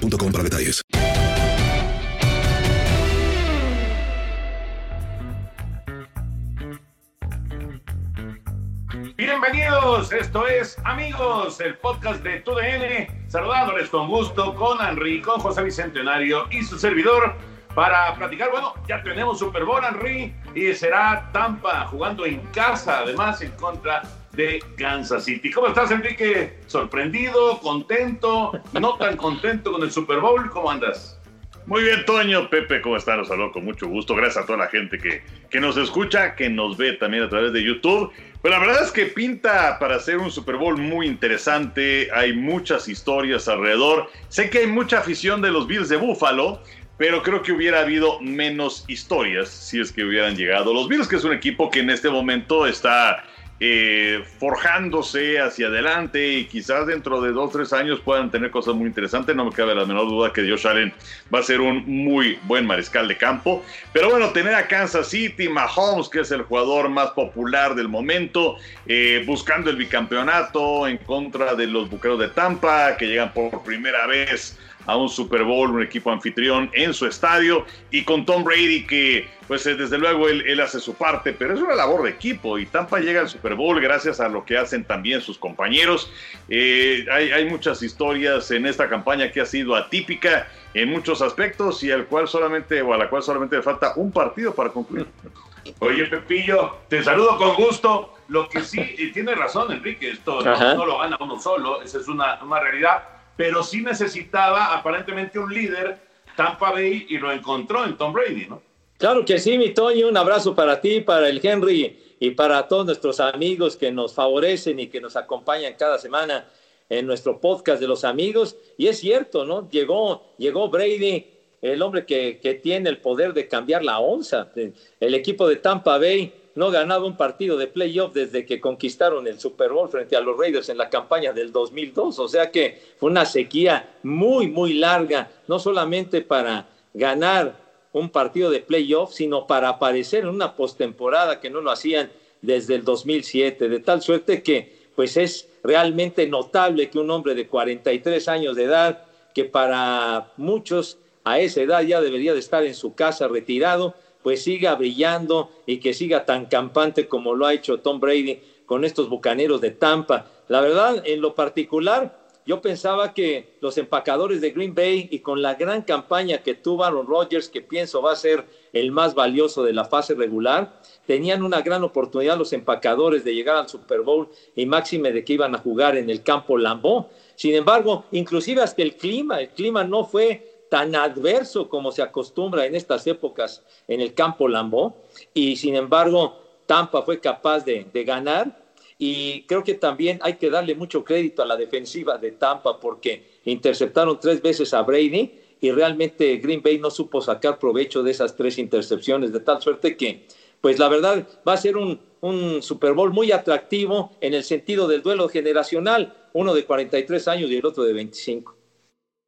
para detalles. Bienvenidos, esto es Amigos, el podcast de TUDN, saludándoles con gusto con Henry, con José Bicentenario y su servidor para platicar, bueno, ya tenemos Super Bowl, Henry, y será Tampa jugando en casa, además en contra de Kansas City. ¿Cómo estás, Enrique? ¿Sorprendido? ¿Contento? ¿No tan contento con el Super Bowl? ¿Cómo andas? Muy bien, Toño, Pepe, ¿cómo están? Los saludo con mucho gusto. Gracias a toda la gente que, que nos escucha, que nos ve también a través de YouTube. Pero la verdad es que pinta para hacer un Super Bowl muy interesante. Hay muchas historias alrededor. Sé que hay mucha afición de los Bills de Buffalo, pero creo que hubiera habido menos historias si es que hubieran llegado los Bills, que es un equipo que en este momento está eh, forjándose hacia adelante y quizás dentro de dos, tres años puedan tener cosas muy interesantes. No me cabe la menor duda que Josh Allen va a ser un muy buen mariscal de campo. Pero bueno, tener a Kansas City, Mahomes, que es el jugador más popular del momento, eh, buscando el bicampeonato en contra de los buqueros de Tampa, que llegan por primera vez a un Super Bowl, un equipo anfitrión en su estadio, y con Tom Brady que, pues eh, desde luego él, él, hace su parte, pero es una labor de equipo y Tampa llega al Super Bowl gracias a lo que hacen también sus compañeros. Eh, hay, hay, muchas historias en esta campaña que ha sido atípica en muchos aspectos y al cual solamente, o a la cual solamente le falta un partido para concluir. Oye, Pepillo, te saludo con gusto. Lo que sí, y tiene razón, Enrique, esto no, no, lo gana uno solo, esa es una, una realidad pero sí necesitaba aparentemente un líder, Tampa Bay, y lo encontró en Tom Brady, ¿no? Claro que sí, mi Toño, un abrazo para ti, para el Henry y para todos nuestros amigos que nos favorecen y que nos acompañan cada semana en nuestro podcast de los amigos. Y es cierto, ¿no? Llegó, llegó Brady, el hombre que, que tiene el poder de cambiar la onza. El equipo de Tampa Bay no ganaba un partido de playoff desde que conquistaron el Super Bowl frente a los Raiders en la campaña del 2002. O sea que fue una sequía muy, muy larga, no solamente para ganar un partido de playoff, sino para aparecer en una postemporada que no lo hacían desde el 2007, de tal suerte que pues es realmente notable que un hombre de 43 años de edad, que para muchos a esa edad ya debería de estar en su casa retirado, pues siga brillando y que siga tan campante como lo ha hecho Tom Brady con estos bucaneros de Tampa. La verdad, en lo particular, yo pensaba que los empacadores de Green Bay y con la gran campaña que tuvo Aaron Rodgers, que pienso va a ser el más valioso de la fase regular, tenían una gran oportunidad los empacadores de llegar al Super Bowl y máxime de que iban a jugar en el campo Lambeau. Sin embargo, inclusive hasta el clima, el clima no fue tan adverso como se acostumbra en estas épocas en el campo Lambeau y sin embargo Tampa fue capaz de, ganar y creo que también hay que darle mucho crédito a la defensiva de Tampa porque interceptaron tres veces a Brady y realmente Green Bay no supo sacar provecho de esas tres intercepciones, de tal suerte que, pues la verdad, va a ser un, un Super Bowl muy atractivo en el sentido del duelo generacional, uno de 43 años y el otro de 25.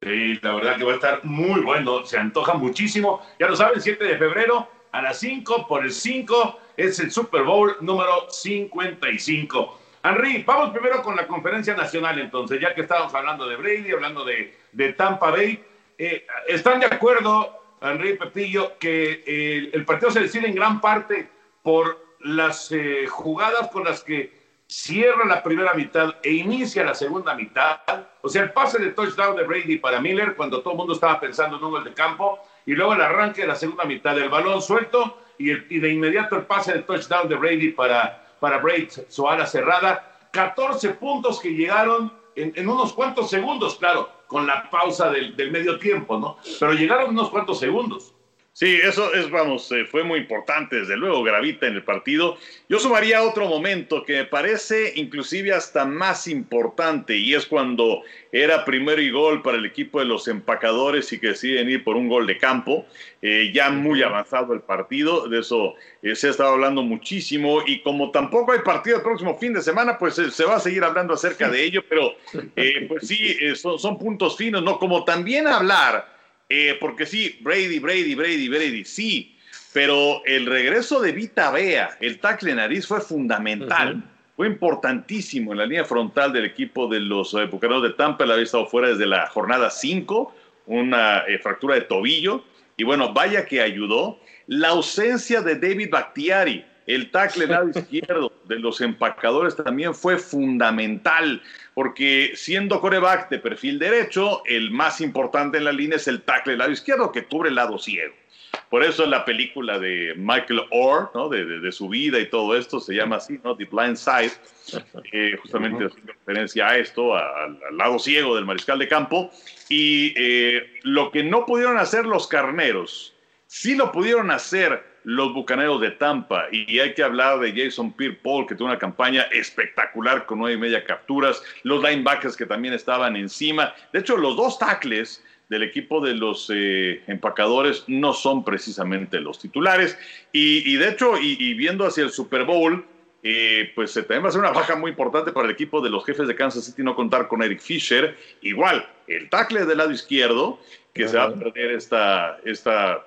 Sí, la verdad que va a estar muy bueno, se antoja muchísimo. Ya lo saben, 7 de febrero a las 5 por el 5 es el Super Bowl número 55. Henry, vamos primero con la conferencia nacional entonces, ya que estábamos hablando de Brady, hablando de, de Tampa Bay. Eh, ¿Están de acuerdo, Henry Pepillo, que el, partido se decide en gran parte por las eh, jugadas con las que cierra la primera mitad e inicia la segunda mitad? O sea, el pase de touchdown de Brady para Miller cuando todo el mundo estaba pensando en un gol de campo y luego el arranque de la segunda mitad del balón suelto y, de inmediato el pase de touchdown de Brady para, para Braid, su ala cerrada. 14 puntos que llegaron en, en, unos cuantos segundos, claro, con la pausa del, del, medio tiempo, ¿no? Pero llegaron unos cuantos segundos. Sí, eso es, vamos, eh, fue muy importante, desde luego, gravita en el partido. Yo sumaría otro momento que me parece inclusive hasta más importante y es cuando era primero y gol para el equipo de los empacadores y que deciden ir por un gol de campo, eh, ya muy avanzado el partido, de eso eh, se ha estado hablando muchísimo y como tampoco hay partido el próximo fin de semana, pues eh, se va a seguir hablando acerca de ello, pero pues sí, son, son puntos finos, ¿no? Como también hablar eh, porque sí, Brady, Brady, Brady, Brady, sí, pero el regreso de Vita Bea, el tackle nariz fue fundamental. Uh -huh. Fue importantísimo en la línea frontal del equipo de los eh, Bucaneros de Tampa. Él había estado fuera desde la jornada 5, una eh, fractura de tobillo. Y bueno, vaya que ayudó. La ausencia de David Bakhtiari, el tackle lado izquierdo de los empacadores también fue fundamental, porque siendo coreback de perfil derecho, el más importante en la línea es el tackle lado izquierdo que cubre el lado ciego. Por eso la película de Michael Orr, ¿no? de, de, de, su vida y todo esto, se llama así, ¿no? The Blind Side, eh, justamente uh -huh. haciendo referencia a esto, a, al lado ciego del mariscal de campo. Y eh, lo que no pudieron hacer los carneros, sí lo pudieron hacer los Bucaneros de Tampa. Y hay que hablar de Jason Pierre-Paul, que tuvo una campaña espectacular con nueve y media capturas. Los linebackers que también estaban encima. De hecho, los dos tackles del equipo de los eh, empacadores no son precisamente los titulares. Y, y de hecho, y, viendo hacia el Super Bowl, eh, pues también va a ser una baja muy importante para el equipo de los jefes de Kansas City no contar con Eric Fisher. Igual, el tackle del lado izquierdo, que se va a perder esta, esta,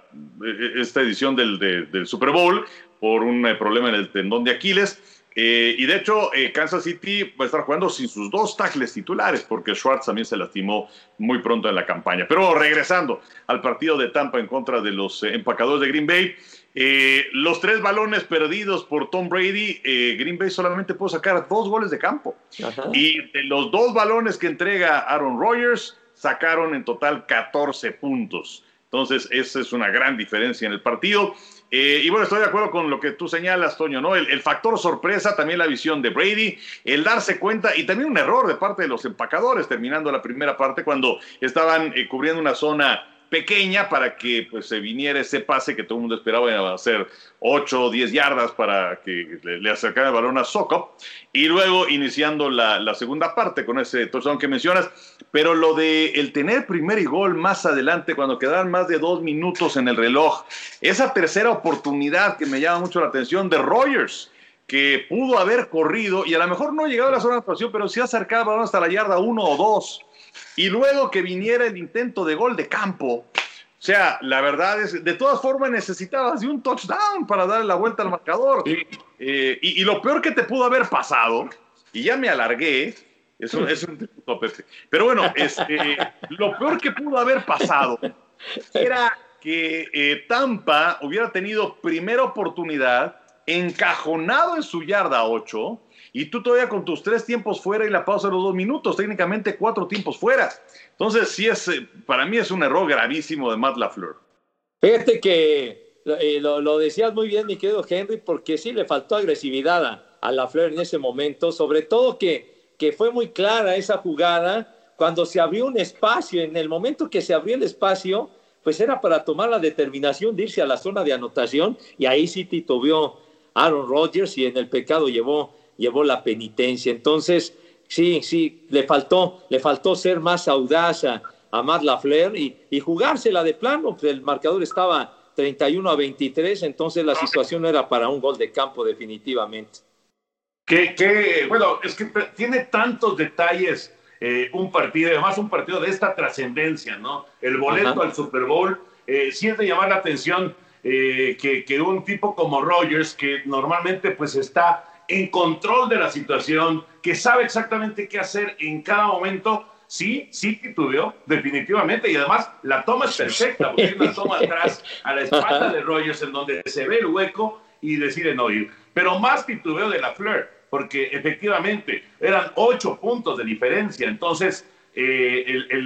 esta edición del, de, del Super Bowl por un eh, problema en el tendón de Aquiles. Eh, y de hecho, eh, Kansas City va a estar jugando sin sus dos tackles titulares, porque Schwartz también se lastimó muy pronto en la campaña. Pero regresando al partido de Tampa en contra de los empacadores de Green Bay, eh, los tres balones perdidos por Tom Brady, eh, Green Bay solamente pudo sacar dos goles de campo. Ajá. Y de los dos balones que entrega Aaron Rodgers, sacaron en total 14 puntos. Entonces, esa es una gran diferencia en el partido. Eh, y bueno, estoy de acuerdo con lo que tú señalas, Toño, ¿no? El, el, factor sorpresa, también la visión de Brady, el darse cuenta y también un error de parte de los empacadores terminando la primera parte cuando estaban eh, cubriendo una zona pequeña para que pues se viniera ese pase que todo el mundo esperaba iba a hacer 8 o 10 yardas para que le, acercara el balón a Sokop y luego iniciando la, la, segunda parte con ese touchdown que mencionas. Pero lo de el tener primer y gol más adelante cuando quedaban más de dos minutos en el reloj esa tercera oportunidad que me llama mucho la atención de Rogers que pudo haber corrido y a lo mejor no llegado a la zona de actuación pero sí acercaba el balón hasta la yarda 1 o 2 y luego que viniera el intento de gol de campo. O sea, la verdad es, de todas formas necesitabas de un touchdown para darle la vuelta al marcador. Sí. Eh, y, y, lo peor que te pudo haber pasado, y ya me alargué, es un, es un tributo, Pepe. Pero bueno, este, lo peor que pudo haber pasado era que eh, Tampa hubiera tenido primera oportunidad, encajonado en su yarda 8, y tú todavía con tus tres tiempos fuera y la pausa de los dos minutos, técnicamente cuatro tiempos fuera. Entonces, sí es, eh, para mí es un error gravísimo de Matt LaFleur. Fíjate que eh, lo, lo, decías muy bien, mi querido Henry, porque sí le faltó agresividad a, a LaFleur en ese momento, sobre todo que, que fue muy clara esa jugada cuando se abrió un espacio, en el momento que se abrió el espacio, pues era para tomar la determinación de irse a la zona de anotación y ahí sí titubeó Aaron Rodgers y en el pecado llevó, llevó la penitencia. Entonces, sí, sí, le faltó, le faltó ser más audaz a, a Matt LaFleur y, y jugársela de plano. Pues el marcador estaba 31 a 23, entonces la situación no era para un gol de campo definitivamente. Que, que bueno, es que tiene tantos detalles eh, un partido, además un partido de esta trascendencia, ¿no? El boleto al Super Bowl, eh, sí es de llamar la atención eh, que, que, un tipo como Rogers, que normalmente pues está en control de la situación, que sabe exactamente qué hacer en cada momento, sí, sí titubeó, definitivamente, y además la toma es perfecta, porque hay una toma atrás a la espalda de Rogers en donde se ve el hueco y decide no ir. Pero más titubeo de la Fleur porque efectivamente eran ocho puntos de diferencia, entonces eh,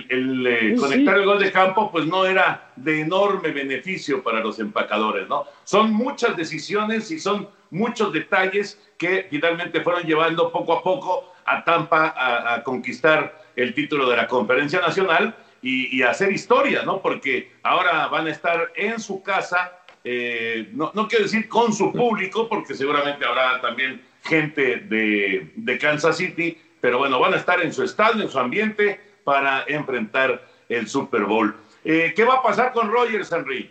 el, eh, conectar el gol de campo pues no era de enorme beneficio para los empacadores, ¿no? Son muchas decisiones y son muchos detalles que finalmente fueron llevando poco a poco a Tampa a, conquistar el título de la Conferencia Nacional y, a hacer historia, ¿no? Porque ahora van a estar en su casa, eh, no, no quiero decir con su público, porque seguramente habrá también gente de, de, Kansas City, pero bueno, van a estar en su estadio, en su ambiente, para enfrentar el Super Bowl. Eh, ¿Qué va a pasar con Rogers, Henry?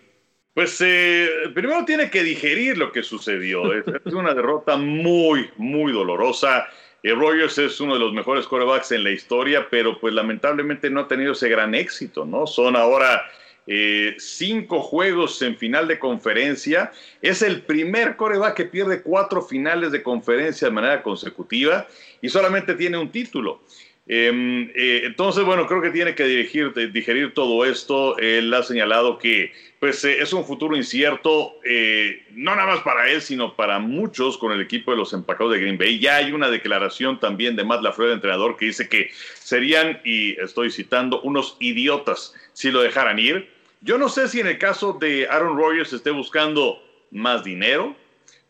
Pues eh, primero tiene que digerir lo que sucedió. Es, una derrota muy, muy dolorosa. Eh, Rogers es uno de los mejores quarterbacks en la historia, pero pues lamentablemente no ha tenido ese gran éxito, ¿no? Son ahora eh, cinco juegos en final de conferencia. Es el primer coreback que pierde cuatro finales de conferencia de manera consecutiva y solamente tiene un título. Em, eh, entonces, bueno, creo que tiene que dirigir, digerir todo esto. Él ha señalado que pues, eh, es un futuro incierto, no nada más para él, sino para muchos con el equipo de los empacados de Green Bay. Ya hay una declaración también de Matt LaFleur, entrenador, que dice que serían, y estoy citando, unos idiotas si lo dejaran ir. Yo no sé si en el caso de Aaron Rodgers esté buscando más dinero,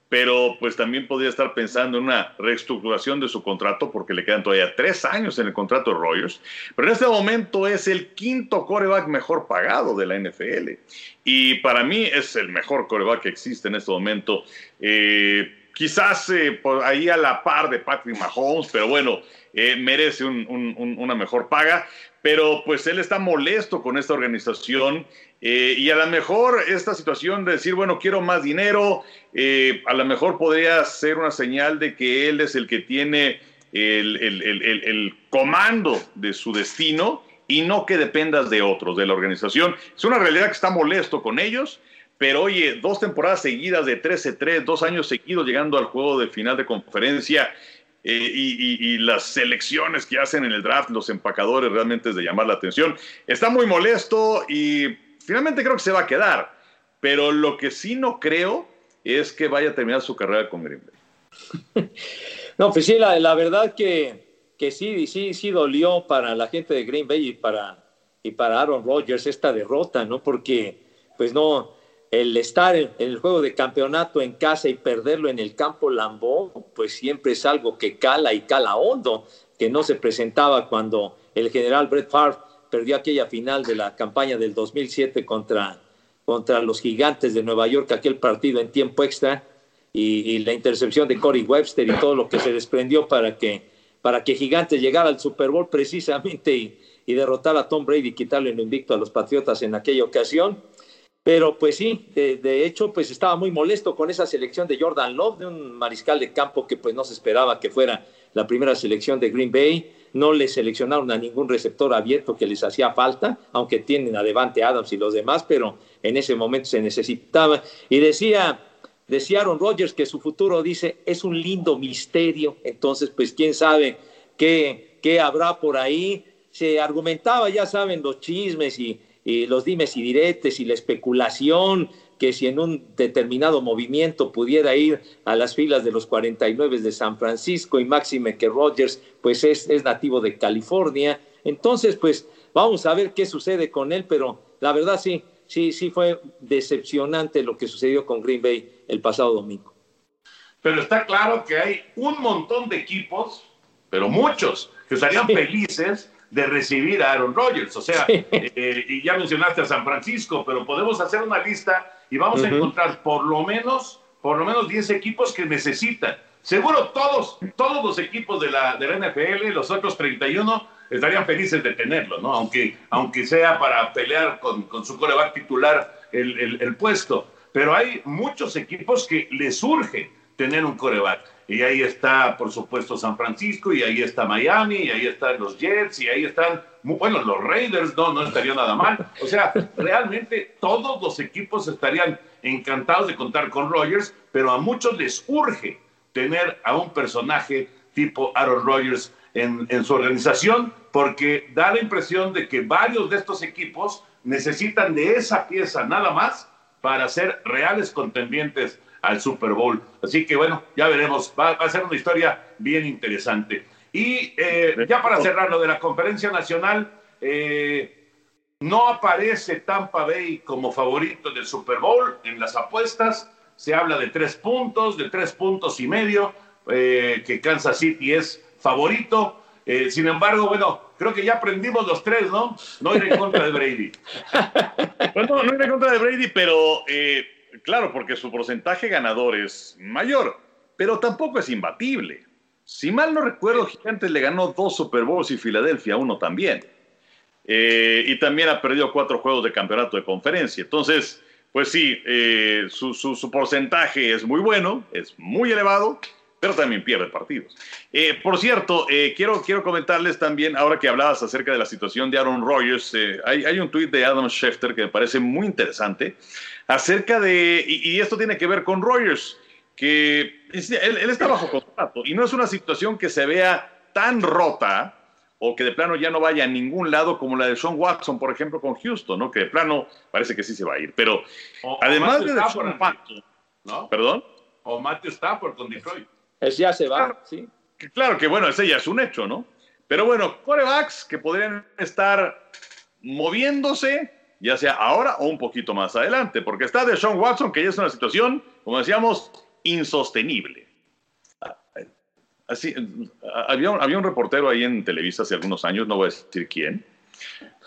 pero pues también podría estar pensando en una reestructuración de su contrato porque le quedan todavía tres años en el contrato de Rodgers. Pero en este momento es el quinto coreback mejor pagado de la NFL. Y para mí es el mejor coreback que existe en este momento. Eh, quizás eh, por ahí a la par de Patrick Mahomes, pero bueno, eh, merece una mejor paga pero pues él está molesto con esta organización eh, y a lo mejor esta situación de decir, bueno, quiero más dinero, eh, a lo mejor podría ser una señal de que él es el que tiene el, comando de su destino y no que dependas de otros, de la organización. Es una realidad que está molesto con ellos. Pero oye, dos temporadas seguidas de 13-3, dos años seguidos llegando al juego de final de conferencia, eh, y, las selecciones que hacen en el draft los empacadores realmente es de llamar la atención. Está muy molesto y finalmente creo que se va a quedar, pero lo que sí no creo es que vaya a terminar su carrera con Green Bay. No, pues sí, la, verdad que, que, sí, sí, sí dolió para la gente de Green Bay y para, y para Aaron Rodgers esta derrota, ¿no? Porque pues no, el estar en, el juego de campeonato en casa y perderlo en el campo Lambó, pues siempre es algo que cala y cala hondo, que no se presentaba cuando el general Brett Favre perdió aquella final de la campaña del 2007 contra, contra los gigantes de Nueva York, aquel partido en tiempo extra, y, la intercepción de Corey Webster y todo lo que se desprendió para que, para que Gigantes llegara al Super Bowl precisamente y, derrotar a Tom Brady y quitarle el invicto a los Patriotas en aquella ocasión pero pues sí, de, hecho, pues estaba muy molesto con esa selección de Jordan Love, de un mariscal de campo que pues no se esperaba que fuera la primera selección de Green Bay. No le seleccionaron a ningún receptor abierto que les hacía falta, aunque tienen a Devante Adams y los demás, pero en ese momento se necesitaba. Y decía, decía Aaron Rodgers que su futuro, dice, es un lindo misterio. Entonces, pues quién sabe qué, qué habrá por ahí. Se argumentaba, ya saben, los chismes y y los dimes y diretes y la especulación que si en un determinado movimiento pudiera ir a las filas de los 49 de San Francisco y máxime que Rogers pues es, es nativo de California. Entonces pues vamos a ver qué sucede con él, pero la verdad sí, sí, sí fue decepcionante lo que sucedió con Green Bay el pasado domingo. Pero está claro que hay un montón de equipos, pero muchos, que estarían felices de recibir a Aaron Rodgers. O sea, eh, y ya mencionaste a San Francisco, pero podemos hacer una lista y vamos a encontrar por lo menos, por lo menos 10 equipos que necesitan. Seguro todos, todos los equipos de la, de la NFL, los otros 31, estarían felices de tenerlo, ¿no? Aunque, aunque sea para pelear con, con su coreback titular el, el, el puesto. Pero hay muchos equipos que les surge tener un coreback. Y ahí está, por supuesto, San Francisco, y ahí está Miami, y ahí están los Jets, y ahí están, bueno, los Raiders, no, no estaría nada mal. O sea, realmente todos los equipos estarían encantados de contar con Rodgers, pero a muchos les urge tener a un personaje tipo Aaron Rodgers en, en su organización, porque da la impresión de que varios de estos equipos necesitan de esa pieza nada más para ser reales contendientes al Super Bowl. Así que bueno, ya veremos, va, a ser una historia bien interesante. Y eh, ya para cerrar lo de la conferencia nacional, eh, no aparece Tampa Bay como favorito del Super Bowl en las apuestas. Se habla de tres puntos, de tres puntos y medio, eh, que Kansas City es favorito. Sin embargo, bueno, creo que ya aprendimos los tres, ¿no? No ir en contra de Brady. bueno, no ir en contra de Brady, pero claro, porque su porcentaje ganador es mayor, pero tampoco es imbatible. Si mal no recuerdo, Gigantes le ganó dos Super Bowls y Filadelfia uno también. Eh, y también ha perdido cuatro juegos de campeonato de conferencia. Entonces, pues sí, eh, su, porcentaje es muy bueno, es muy elevado, pero también pierde partidos. Eh, por cierto, quiero, quiero comentarles también, ahora que hablabas acerca de la situación de Aaron Rodgers, hay, hay, un tuit de Adam Schefter que me parece muy interesante acerca de, y, esto tiene que ver con Rogers, que él, está bajo contrato y no es una situación que se vea tan rota o que de plano ya no vaya a ningún lado como la de Sean Watson, por ejemplo, con Houston, ¿no? Que de plano parece que sí se va a ir. Pero además de Watson, ¿no? ¿Perdón? O Matthew Stafford con Detroit. Ese ya se va, sí. Claro que bueno, ese ya es un hecho, ¿no? Pero bueno, corebacks que podrían estar moviéndose ya sea ahora o un poquito más adelante, porque está de Sean Watson, que ya es una situación, como decíamos, insostenible. Así, había, un, había un reportero ahí en Televisa hace algunos años, no voy a decir quién,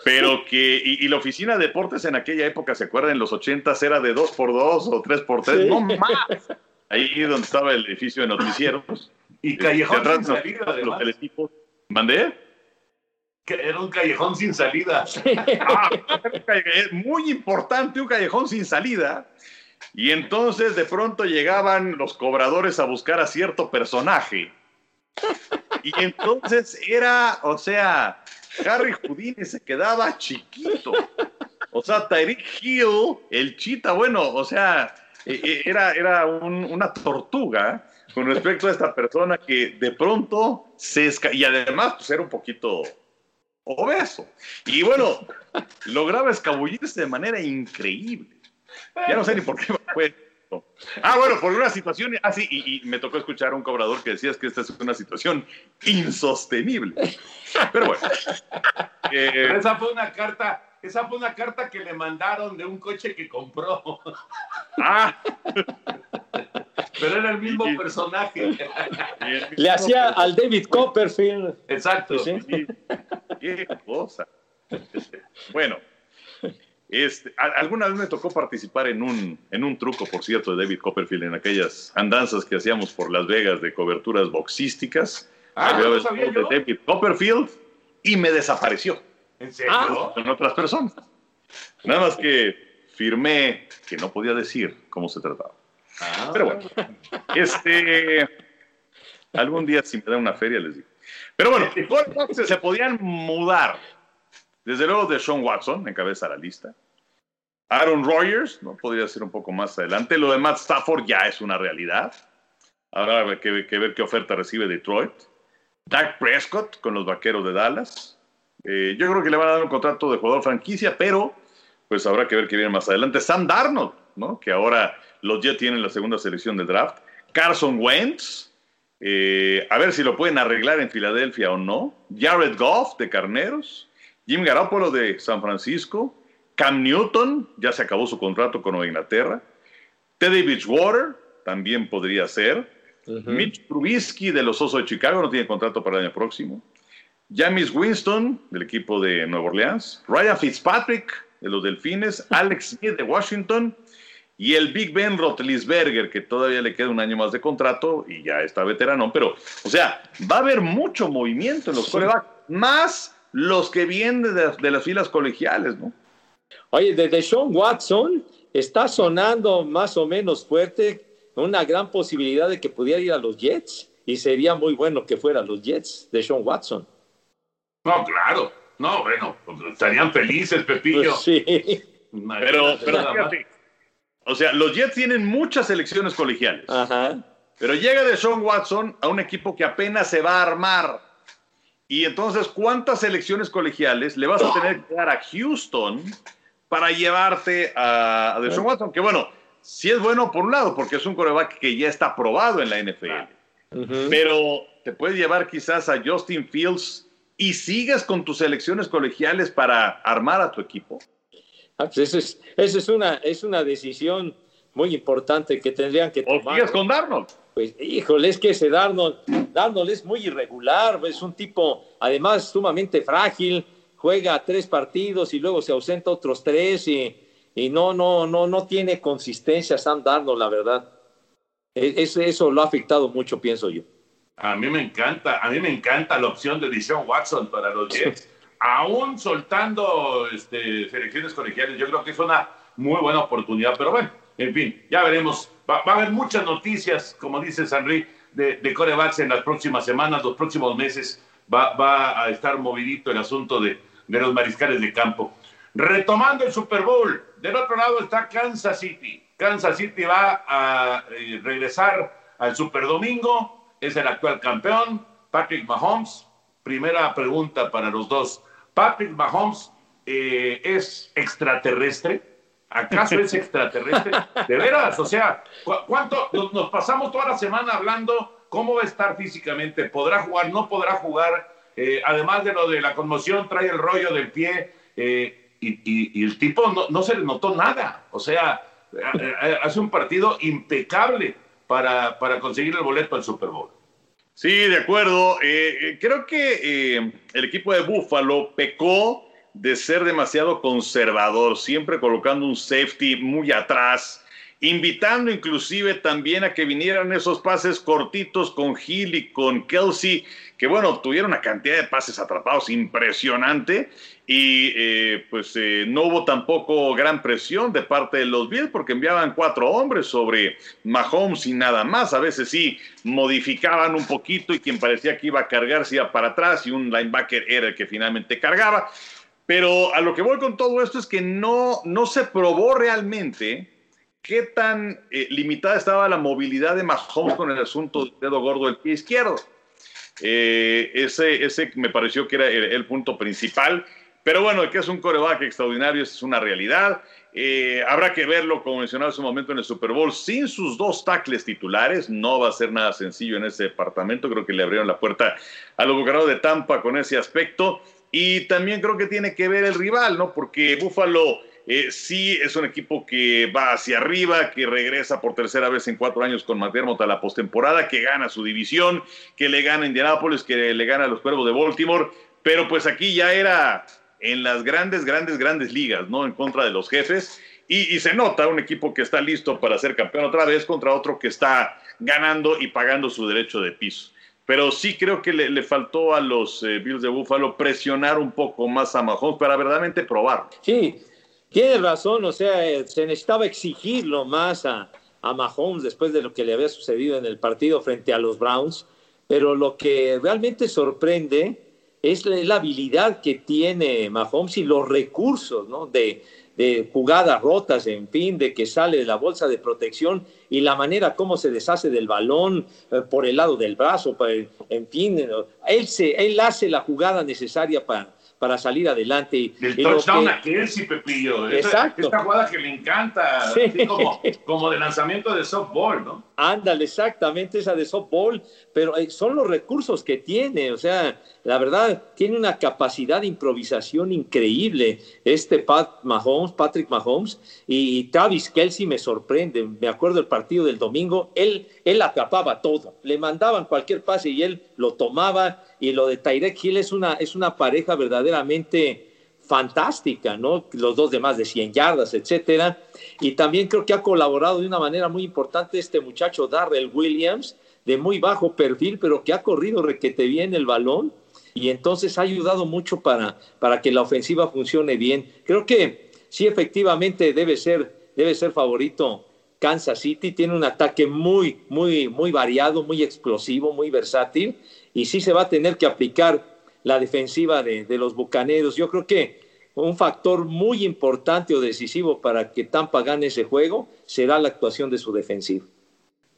pero que, y, la oficina de deportes en aquella época, ¿se acuerdan? En los 80 era de 2x2 o 3x3, no más. Ahí donde estaba el edificio de noticieros. Y callejón sin salida, los teletipos. ¿Mandé? era un callejón sin salida. Ah, muy importante, un callejón sin salida. Y entonces de pronto llegaban los cobradores a buscar a cierto personaje. Y entonces era, o sea, Harry Houdini se quedaba chiquito. O sea, Tyreek Hill, el chita, bueno, o sea, era, era una tortuga con respecto a esta persona que de pronto se. Y además, pues era un poquito obeso. Y bueno, lograba escabullirse de manera increíble. Ya no sé ni por qué fue. Ah, bueno, por una situación. Ah, sí, y, me tocó escuchar a un cobrador que decía que esta es una situación insostenible. Pero bueno. Eh, esa fue una carta. Esa fue una carta que le mandaron de un coche que compró. Ah. Pero era el mismo personaje. Le hacía al David Copperfield. Exacto. Qué cosa. Bueno, este, alguna vez me tocó participar en un, en un truco, por cierto, de David Copperfield, en aquellas andanzas que hacíamos por Las Vegas de coberturas boxísticas. Ah, no sabía de David Copperfield y me desapareció. ¿En serio? Con otras personas. Nada más que firmé que no podía decir cómo se trataba. Ah. Pero bueno, este, algún día si me da una feria les digo. Pero bueno, se podían mudar. Desde luego de Sean Watson, encabeza la lista. Aaron Rodgers, ¿no? Podría ser un poco más adelante. Lo de Matt Stafford ya es una realidad. Habrá que, ver qué oferta recibe Detroit. Dak Prescott con los vaqueros de Dallas. Eh, yo creo que le van a dar un contrato de jugador franquicia, pero pues habrá que ver qué viene más adelante. Sam Darnold, ¿no? Que ahora los Jets tienen la segunda selección de draft. Carson Wentz, eh, a ver si lo pueden arreglar en Filadelfia o no. Jared Goff de Carneros. Jim Garoppolo de San Francisco. Cam Newton, ya se acabó su contrato con Nueva Inglaterra. Teddy Bridgewater, también podría ser. Mitch Trubisky de los Osos de Chicago, no tiene contrato para el año próximo. James Winston, del equipo de Nueva Orleans, Ryan Fitzpatrick, de los Delfines, Alex Smith de Washington, y el Big Ben Rotlisberger, que todavía le queda un año más de contrato y ya está veterano. Pero, o sea, va a haber mucho movimiento en los corebacks, más los que vienen de, las filas colegiales, ¿no? Oye, de Sean Watson está sonando más o menos fuerte una gran posibilidad de que pudiera ir a los Jets y sería muy bueno que fuera los Jets de Sean Watson. No, claro. No, bueno, pues, estarían felices, Pepillo. Pues sí. Pero, pero fíjate, o sea, los Jets tienen muchas selecciones colegiales. Ajá. Pero llega de Sean Watson a un equipo que apenas se va a armar. Y entonces, ¿cuántas selecciones colegiales le vas a tener que dar a Houston para llevarte a, a Sean Watson? Que bueno, sí es bueno por un lado, porque es un coreback que ya está aprobado en la NFL. Pero te puedes llevar quizás a Justin Fields y sigues con tus selecciones colegiales para armar a tu equipo. Ah, pues esa es, es, una, es una decisión muy importante que tendrían que tomar. ¿O con Darnold? Pues, híjole, es que ese Darnold, Darnold es muy irregular, es un tipo, además, sumamente frágil, juega tres partidos y luego se ausenta otros tres y, y no, no, no, no tiene consistencia Sam Darnold, la verdad. E, eso, eso lo ha afectado mucho, pienso yo. A mí me encanta, a mí me encanta la opción de Deshaun Watson para los Jets aún soltando este, selecciones colegiales, yo creo que es una muy buena oportunidad. Pero bueno, en fin, ya veremos. Va, a haber muchas noticias, como dice Sanri, de, de corebacks en las próximas semanas, los próximos meses. Va, va a estar movidito el asunto de, de los mariscales de campo. Retomando el Super Bowl, del otro lado está Kansas City. Kansas City va a eh, regresar al Super Domingo, es el actual campeón, Patrick Mahomes. Primera pregunta para los dos. Patrick Mahomes eh, es extraterrestre. ¿Acaso es extraterrestre? De veras, o sea, ¿cuánto nos, pasamos toda la semana hablando cómo va a estar físicamente? ¿Podrá jugar? ¿No podrá jugar? Eh, además de lo de la conmoción, trae el rollo del pie eh, y, el tipo no, no, se le notó nada. O sea, hace un partido impecable para, para conseguir el boleto al Super Bowl. Sí, de acuerdo. Eh, eh, creo que eh, el equipo de Buffalo pecó de ser demasiado conservador, siempre colocando un safety muy atrás, invitando inclusive también a que vinieran esos pases cortitos con Hill y con Kelsey, que bueno, tuvieron una cantidad de pases atrapados impresionante y eh, pues eh, no hubo tampoco gran presión de parte de los Bills porque enviaban cuatro hombres sobre Mahomes y nada más. A veces sí modificaban un poquito y quien parecía que iba a cargar se iba para atrás y un linebacker era el que finalmente cargaba. Pero a lo que voy con todo esto es que no, no se probó realmente qué tan eh, limitada estaba la movilidad de Mahomes con el asunto del dedo gordo del pie izquierdo. ese, ese me pareció que era el punto principal. Pero bueno, que es un coreback extraordinario, es una realidad. Eh, habrá que verlo, como mencionaba hace un momento en el Super Bowl, sin sus dos tackles titulares. No va a ser nada sencillo en ese departamento. Creo que le abrieron la puerta a los Bucaneros de Tampa con ese aspecto. Y también creo que tiene que ver el rival, ¿no? Porque Buffalo eh, sí es un equipo que va hacia arriba, que regresa por tercera vez en cuatro años con McDermott a la postemporada, que gana su división, que le gana a Indianapolis, que le gana a los Cuervos de Baltimore. Pero pues aquí ya era en las grandes, grandes, grandes ligas, ¿no? En contra de los jefes. Y, se nota un equipo que está listo para ser campeón otra vez contra otro que está ganando y pagando su derecho de piso. Pero sí creo que le, faltó a los eh, Bills de Buffalo presionar un poco más a Mahomes para verdaderamente probar. Sí, tiene razón, o sea, eh, se necesitaba exigirlo más a, a Mahomes después de lo que le había sucedido en el partido frente a los Browns, pero lo que realmente sorprende es la, habilidad que tiene Mahomes y los recursos ¿no? de, jugadas rotas, en fin, de que sale de la bolsa de protección y la manera como se deshace del balón eh, por el lado del brazo, en fin, él, se, él hace la jugada necesaria para, para salir adelante. Y, Del touchdown a Kelsey, Pepillo. Exacto. Esta, jugada que le encanta, como, como, de lanzamiento de softball, ¿no? Ándale, exactamente esa de softball, pero eh, son los recursos que tiene, o sea, la verdad, tiene una capacidad de improvisación increíble este Pat Mahomes, Patrick Mahomes, y Travis Kelsey me sorprende, me acuerdo el partido del domingo, él, él atrapaba todo, le mandaban cualquier pase y él lo tomaba y lo de Tyrek Hill es una, es una pareja verdaderamente fantástica, ¿no? Los dos de más de 100 yardas, etcétera. Y también creo que ha colaborado de una manera muy importante este muchacho Darrell Williams, de muy bajo perfil, pero que ha corrido requete bien el balón y entonces ha ayudado mucho para, para que la ofensiva funcione bien. Creo que sí, efectivamente debe ser, debe ser favorito Kansas City. Tiene un ataque muy, muy, muy variado, muy explosivo, muy versátil y sí se va a tener que aplicar la defensiva de, de los Bucaneros. Yo creo que un factor muy importante o decisivo para que Tampa gane ese juego será la actuación de su defensiva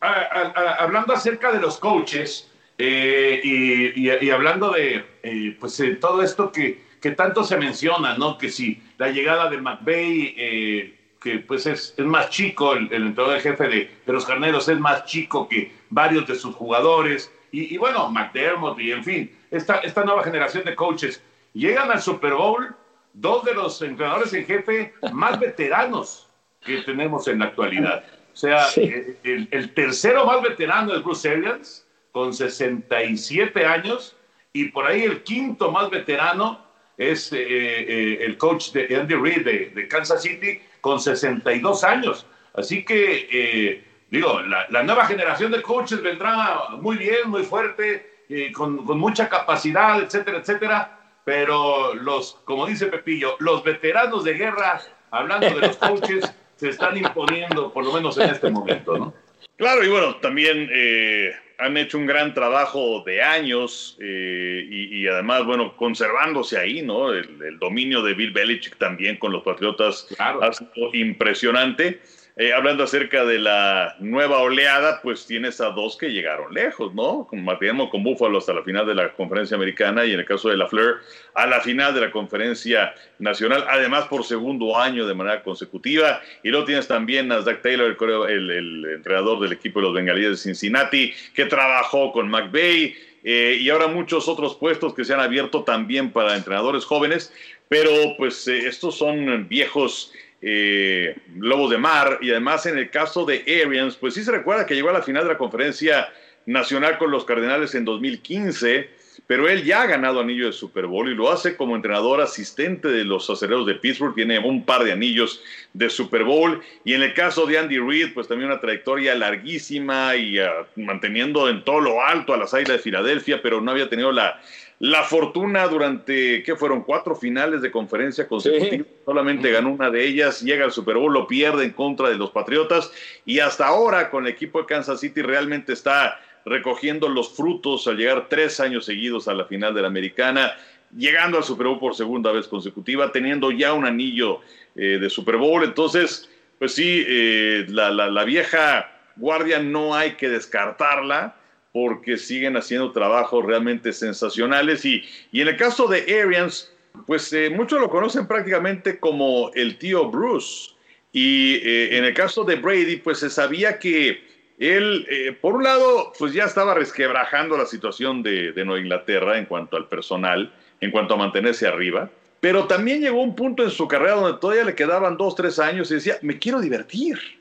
hablando acerca de los coaches eh, y, hablando de eh, pues, eh, todo esto que, que, tanto se menciona, ¿no? Que si la llegada de McVeigh, que pues es, es, más chico, el, el entrenador jefe de, de, los carneros es más chico que varios de sus jugadores, y, bueno, McDermott, y en fin, esta, esta nueva generación de coaches llegan al Super Bowl dos de los entrenadores en jefe más veteranos que tenemos en la actualidad. O sea, eh, el, tercero más veterano es Bruce Arians, con 67 años, y por ahí el quinto más veterano es eh, eh, el coach de Andy Reid de, Kansas City, con 62 años. Así que, digo, la, nueva generación de coaches vendrá muy bien, muy fuerte, con, con mucha capacidad, etcétera, etcétera. Pero los, como dice Pepillo, los veteranos de guerra, hablando de los coaches, se están imponiendo, por lo menos en este momento, ¿no? Claro, y bueno, también eh, han hecho un gran trabajo de años eh, y, además, bueno, conservándose ahí, ¿no? El, dominio de Bill Belichick también con los Patriotas ha sido impresionante. Eh, hablando acerca de la nueva oleada, pues tienes a dos que llegaron lejos, ¿no? Con Matías con Búfalo hasta la final de la conferencia americana y en el caso de la Fleur a la final de la conferencia nacional, además por segundo año de manera consecutiva. Y luego tienes también a Zach Taylor, el, entrenador del equipo de los Bengalíes de Cincinnati, que trabajó con McVeigh. Eh, y ahora muchos otros puestos que se han abierto también para entrenadores jóvenes, pero pues eh, estos son viejos eh, Lobos de Mar, y además en el caso de Arians, pues sí se recuerda que llegó a la final de la conferencia nacional con los Cardenales en 2015, pero él ya ha ganado anillo de Super Bowl y lo hace como entrenador asistente de los acereros de Pittsburgh, tiene un par de anillos de Super Bowl, y en el caso de Andy Reid, pues también una trayectoria larguísima y ah, manteniendo en todo lo alto a las Águilas de Filadelfia, pero no había tenido la la fortuna durante, ¿qué fueron? Cuatro finales de conferencia consecutivas. Solamente ganó una de ellas, llega al Super Bowl, lo pierde en contra de los Patriotas y hasta ahora con el equipo de Kansas City realmente está recogiendo los frutos al llegar tres años seguidos a la final de la Americana, llegando al Super Bowl por segunda vez consecutiva, teniendo ya un anillo eh, de Super Bowl. Entonces, pues sí, eh, la, la vieja guardia no hay que descartarla porque siguen haciendo trabajos realmente sensacionales. Y, y en el caso de Arians, pues eh, muchos lo conocen prácticamente como el tío Bruce. Y eh, en el caso de Brady, pues se sabía que él, eh, por un lado, pues ya estaba resquebrajando la situación de, de Nueva Inglaterra en cuanto al personal, en cuanto a mantenerse arriba. Pero también llegó un punto en su carrera donde todavía le quedaban dos, tres años y decía, me quiero divertir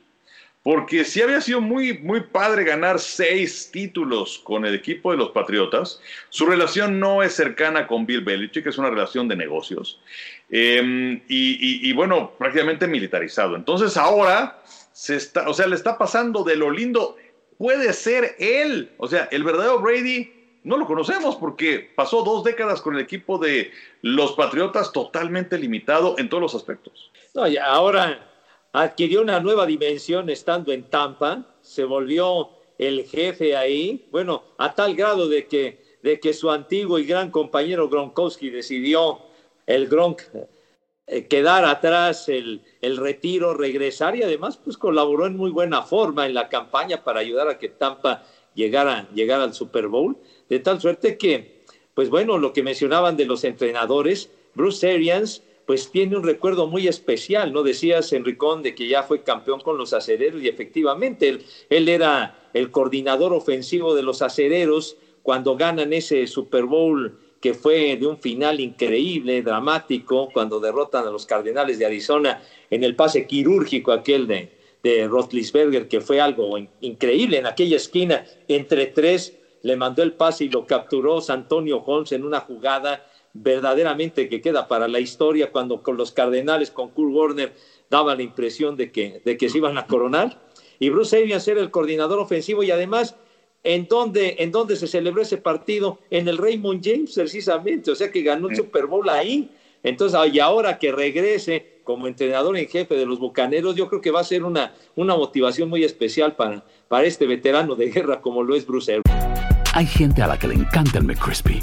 porque sí había sido muy, muy padre ganar seis títulos con el equipo de los Patriotas. Su relación no es cercana con Bill Belichick, es una relación de negocios. Em, y, bueno, prácticamente militarizado. Entonces ahora se está, o sea, le está pasando de lo lindo. Puede ser él, o sea, el verdadero Brady no lo conocemos porque pasó dos décadas con el equipo de los Patriotas totalmente limitado en todos los aspectos. No, y ahora adquirió una nueva dimensión estando en Tampa, se volvió el jefe ahí, bueno, a tal grado de que, de que su antiguo y gran compañero Gronkowski decidió el Gronk eh, quedar atrás, el, el, retiro, regresar y además pues colaboró en muy buena forma en la campaña para ayudar a que Tampa llegara, llegara al Super Bowl, de tal suerte que, pues bueno, lo que mencionaban de los entrenadores, Bruce Arians pues tiene un recuerdo muy especial, ¿no? Decías, Enricón, de que ya fue campeón con los acereros y efectivamente él, él era el coordinador ofensivo de los acereros cuando ganan ese Super Bowl que fue de un final increíble, dramático, cuando derrotan a los Cardenales de Arizona en el pase quirúrgico aquel de, de Rotlisberger, que fue algo increíble en aquella esquina entre tres le mandó el pase y lo capturó Santonio Holmes en una jugada verdaderamente que queda para la historia cuando con los Cardenales, con Kurt Warner, daba la impresión de que, de que se iban a coronar. Y Bruce Arians era el coordinador ofensivo y además, ¿en dónde, ¿en dónde se celebró ese partido? En el Raymond James, precisamente, o sea que ganó el Super Bowl ahí. Entonces, y ahora que regrese como entrenador en jefe de los Bucaneros, yo creo que va a ser una, una motivación muy especial para, para este veterano de guerra como lo es Bruce Arians. Hay gente a la que le encanta el McCrispy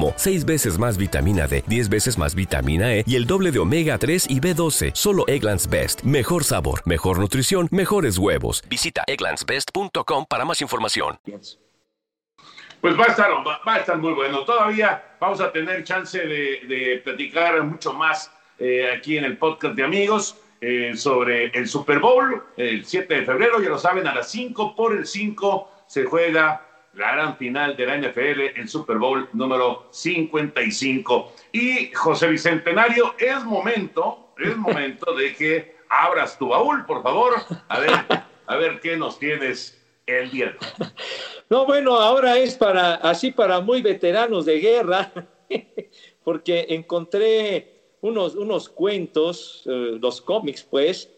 6 veces más vitamina D, 10 veces más vitamina E y el doble de omega 3 y B12. Solo Egglands Best. Mejor sabor, mejor nutrición, mejores huevos. Visita egglandsbest.com para más información. Pues va a estar, va, a estar muy bueno. Todavía vamos a tener chance de, de platicar mucho más eh, aquí en el podcast de amigos eh, sobre el Super Bowl el 7 de febrero. Ya lo saben, a las 5 por el 5 se juega la gran final de la NFL, el Super Bowl número 55. Y José Bicentenario, es momento, es momento de que abras tu baúl, por favor. A ver, a ver qué nos tienes el día. No, bueno, ahora es para, así para muy veteranos de guerra, porque encontré unos, unos cuentos, eh, los cómics, pues,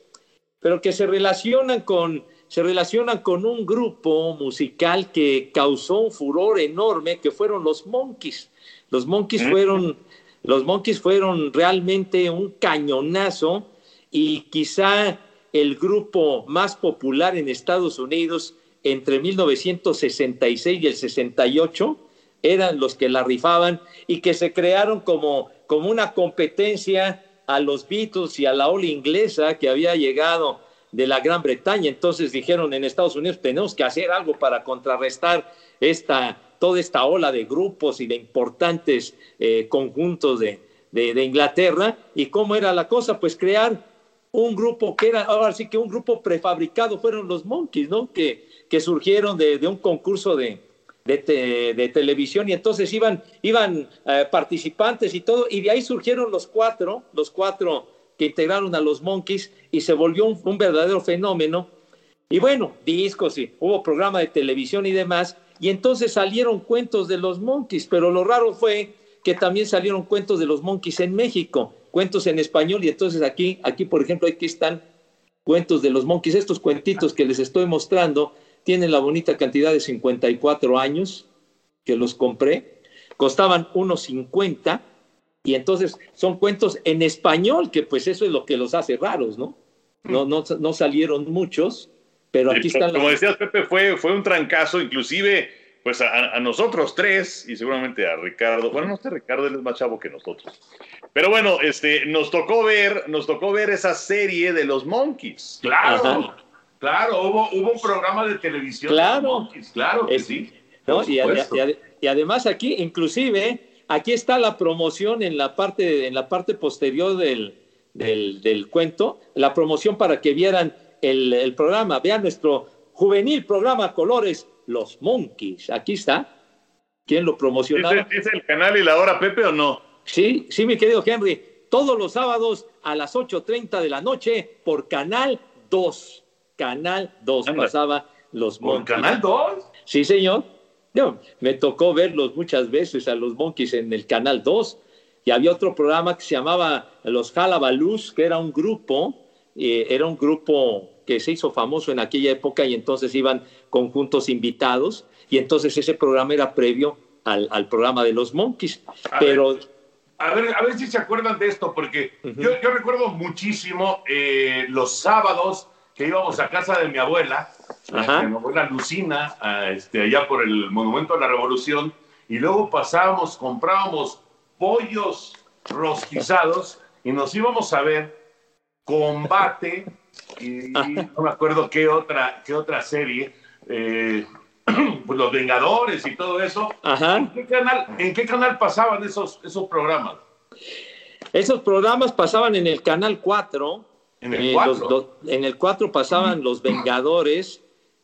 pero que se relacionan con, se relacionan con un grupo musical que causó un furor enorme, que fueron los Monkeys. Los Monkeys fueron, los Monkeys fueron realmente un cañonazo y quizá el grupo más popular en Estados Unidos entre 1966 y el 68 eran los que la rifaban y que se crearon como, como una competencia a los Beatles y a la ola inglesa que había llegado de la Gran Bretaña. Entonces dijeron en Estados Unidos, tenemos que hacer algo para contrarrestar esta, toda esta ola de grupos y de importantes eh, conjuntos de, de, Inglaterra. ¿Y cómo era la cosa? Pues crear un grupo que era, ahora sí que un grupo prefabricado fueron los Monkeys, ¿no? Que, que surgieron de, de un concurso de, de, de, televisión y entonces iban, iban eh, participantes y todo, y de ahí surgieron los cuatro, los cuatro que integraron a los Monkeys y se volvió un, verdadero fenómeno. Y bueno, discos y hubo programa de televisión y demás, y entonces salieron cuentos de los Monkeys, pero lo raro fue que también salieron cuentos de los Monkeys en México, cuentos en español, y entonces aquí, aquí por ejemplo, aquí están cuentos de los Monkeys, estos cuentitos que les estoy mostrando, tienen la bonita cantidad de 54 años que los compré, costaban unos 50 y entonces son cuentos en español, que pues eso es lo que los hace raros, ¿no? No, no, no salieron muchos, pero aquí están Como decías, Pepe, fue, fue un trancazo, inclusive pues a, a, nosotros tres y seguramente a Ricardo, bueno, no sé, Ricardo él es más chavo que nosotros. Pero bueno, este, nos tocó ver, nos tocó ver esa serie de los Monkeys. Claro. Ajá. Claro, hubo, hubo un programa de televisión. Claro, Monkeys, claro que es, sí. ¿no? Y, y, y, además aquí, inclusive, aquí está la promoción en la parte, en la parte posterior del, del, del cuento, la promoción para que vieran el, el, programa. Vean nuestro juvenil programa Colores, Los Monkeys. Aquí está. ¿Quién lo promocionaba? ¿Es, ¿Es el canal y la hora, Pepe, o no? Sí, sí, mi querido Henry. Todos los sábados a las 8.30 de la noche por Canal 2. Canal 2 pasaba los Monkeys. ¿Canal 2? Sí, señor. Yo, me tocó verlos muchas veces a los Monkeys en el Canal 2 y había otro programa que se llamaba Los Jalabalus, que era un grupo, eh, era un grupo que se hizo famoso en aquella época y entonces iban conjuntos invitados y entonces ese programa era previo al, al programa de los Monkeys. A Pero ver, a ver, a ver si se acuerdan de esto, porque yo, yo recuerdo muchísimo eh, los sábados que íbamos a casa de mi abuela, Ajá. abuela Lucina, a, este, allá por el Monumento a la Revolución, y luego pasábamos, comprábamos pollos rostizados y nos íbamos a ver combate y, no me acuerdo qué otra, qué otra serie, eh, pues los Vengadores y todo eso. ¿En, qué canal, ¿En qué canal pasaban esos, esos programas? Esos programas pasaban en el Canal 4. En el eh, 4. los do- en el 4 pasaban Los Vengadores.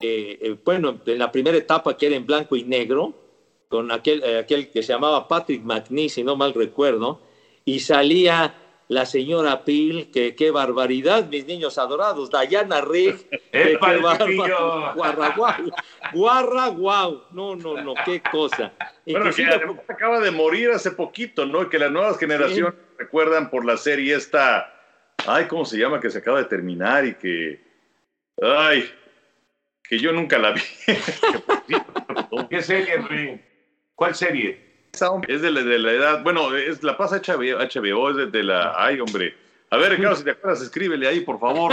Eh, eh, bueno, en la primera etapa que era en blanco y negro, con aquel, eh, aquel que se llamaba Patrick McNee, si no mal recuerdo, y salía la señora Peel, que qué barbaridad, mis niños adorados, Diana Rigg, que ¡Epa, qué el bárbaro, chiquillo! guarra guau, guarra guau, no, no, no, qué cosa. Bueno, que Inclusive- además acaba de morir hace poquito, ¿no? Que las nuevas generaciones recuerdan por la serie esta. Ay, ¿cómo se llama? Que se acaba de terminar y que. Ay, que yo nunca la vi. ¿Qué serie, Henry? ¿Cuál serie? Es de la, de la edad. Bueno, es la pasa HBO, HBO es de, de la. Ay, hombre. A ver, Ricardo, si te acuerdas, escríbele ahí, por favor.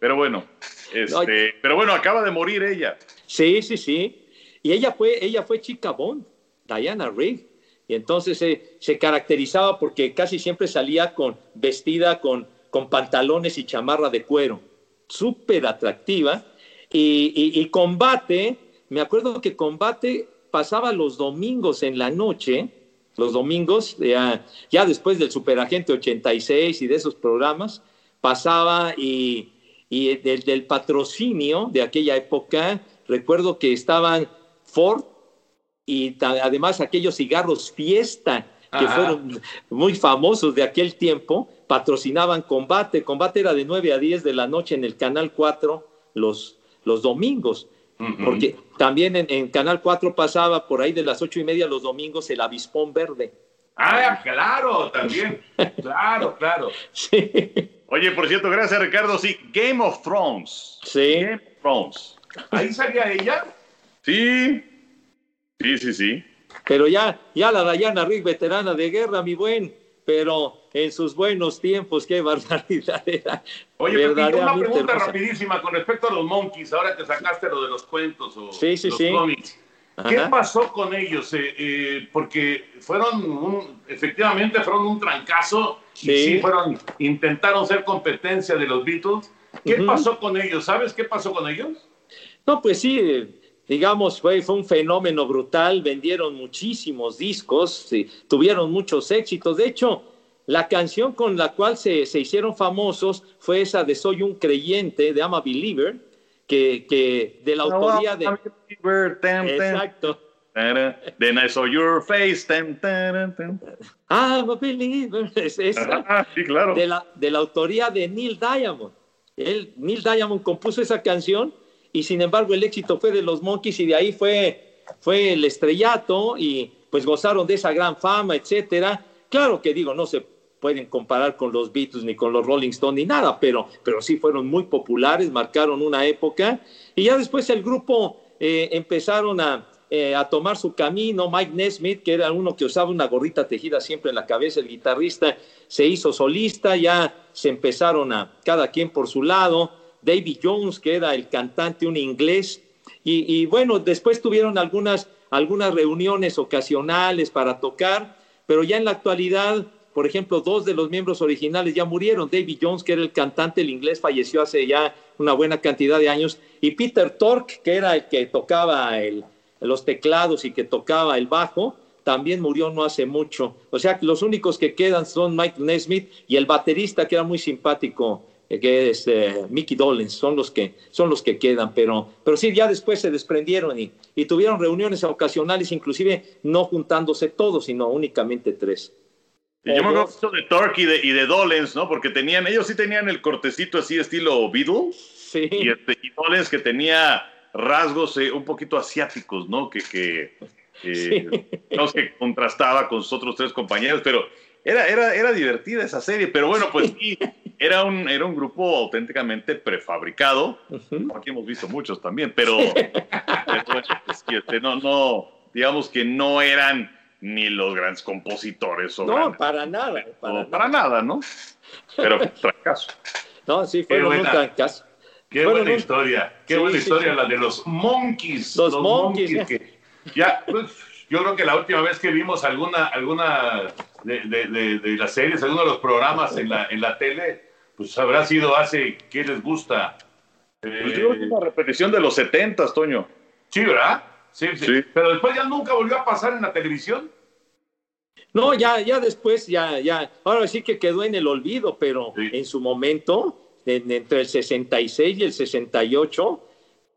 Pero bueno, este, pero bueno, acaba de morir ella. Sí, sí, sí. Y ella fue, ella fue chica Bond, Diana Rigg. Y entonces eh, se caracterizaba porque casi siempre salía con vestida con, con pantalones y chamarra de cuero. Súper atractiva. Y, y- y combate, me acuerdo que combate pasaba los domingos en la noche, los domingos, ya, ya después del Superagente 86 y de esos programas, pasaba y, y del, del patrocinio de aquella época, recuerdo que estaban Ford y además aquellos cigarros Fiesta, que Ajá. fueron muy famosos de aquel tiempo, patrocinaban Combate. Combate era de 9 a 10 de la noche en el Canal 4 los, los domingos. Porque también en, en Canal 4 pasaba por ahí de las ocho y media los domingos el avispón verde. Ah, claro, también. Claro, claro. Oye, por cierto, gracias, Ricardo. Sí, Game of Thrones. Sí. Game of Thrones. ¿Ahí salía ella? Sí. Sí, sí, sí. Pero ya, ya la Dayana Rigg, veterana de guerra, mi buen, pero en sus buenos tiempos, qué barbaridad era. Oye, Pepillo, una pregunta hermosa. rapidísima con respecto a los Monkeys, ahora que sacaste lo de los cuentos o Sí, sí, los sí. cómics. ¿Qué Ajá. pasó con ellos? Eh, eh, porque fueron, un- efectivamente, fueron un trancazo y Sí. fueron, intentaron ser competencia de los Beatles. ¿Qué Ujú. pasó con ellos? ¿Sabes qué pasó con ellos? No, pues sí, digamos, fue, fue un fenómeno brutal, vendieron muchísimos discos, sí, tuvieron muchos éxitos. De hecho, la canción con la cual se, se hicieron famosos fue esa de Soy un creyente, de I'm a Believer, que, que de la autoría de... Exacto. Then I saw your face. Ah, believer. Es, sí, claro. De la, de la autoría de Neil Diamond. Él, Neil Diamond compuso esa canción y sin embargo el éxito fue de los Monkeys y de ahí fue, fue el estrellato y pues gozaron de esa gran fama, etcétera. Claro que digo, no se pueden comparar con los Beatles ni con los Rolling Stones ni nada, pero, pero sí fueron muy populares, marcaron una época y ya después el grupo eh, empezaron a, eh, a tomar su camino. Mike Nesmith, que era uno que usaba una gorrita tejida siempre en la cabeza, el guitarrista, se hizo solista, ya se empezaron a cada quien por su lado. David Jones, que era el cantante, un inglés, y, bueno, después tuvieron algunas, algunas reuniones ocasionales para tocar, pero ya en la actualidad, por ejemplo, dos de los miembros originales ya murieron. David Jones, que era el cantante, el inglés, falleció hace ya una buena cantidad de años, y Peter Tork, que era el que tocaba el, los teclados y que tocaba el bajo, también murió no hace mucho. O sea, los únicos que quedan son Mike Nesmith y el baterista que era muy simpático, que es eh, Mickey Dolenz, son los que son los que quedan, pero, pero sí, ya después se desprendieron y, y tuvieron reuniones ocasionales, inclusive no juntándose todos, sino únicamente tres. Y yo me acuerdo de Torque y de, y de Dolenz, ¿no? Porque tenían, ellos sí tenían el cortecito así estilo Beatles. Sí. Y, este, y Dolenz que tenía rasgos eh, un poquito asiáticos, ¿no? Que, que, eh, no que contrastaba con sus otros tres compañeros, pero era, era, era divertida esa serie, pero bueno, pues sí, era un, era un grupo auténticamente prefabricado, aquí hemos visto muchos también, pero, este, no, no, digamos que no eran ni los grandes compositores. O no, grandes, para nada. Para, no, para nada, ¿no? Pero fracaso. No, sí, fue un fracaso. Qué Fueron buena un- historia, qué Sí, buena sí, historia sí. la de los Monkeys. Los Monkeys, que ya, pues, yo creo que la última vez que vimos alguna, alguna de, de- de- de las series, alguno de los programas en la, en la tele, pues habrá sido hace, ¿qué les gusta? Pues yo creo que es una repetición de los 70, Toño. Sí, ¿verdad? Sí, sí, Sí. Pero después ya nunca volvió a pasar en la televisión. No, ya, ya después, ya, ya, ahora sí que quedó en el olvido, pero en su momento, en- entre el 66 y el 68,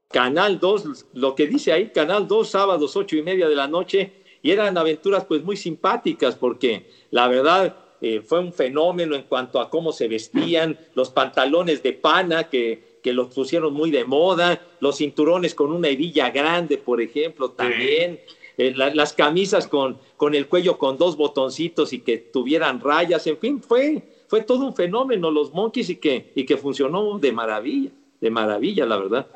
Canal 2, lo que dice ahí, Canal 2, sábados, ocho y media de la noche, y eran aventuras pues muy simpáticas, porque la verdad eh, fue un fenómeno en cuanto a cómo se vestían, los pantalones de pana que, que los pusieron muy de moda, los cinturones con una hebilla grande, por ejemplo, también. eh, la- las camisas con, con el cuello con dos botoncitos y que tuvieran rayas, en fin, fue, fue todo un fenómeno los Monkeys y que, y que funcionó de maravilla, de maravilla, la verdad.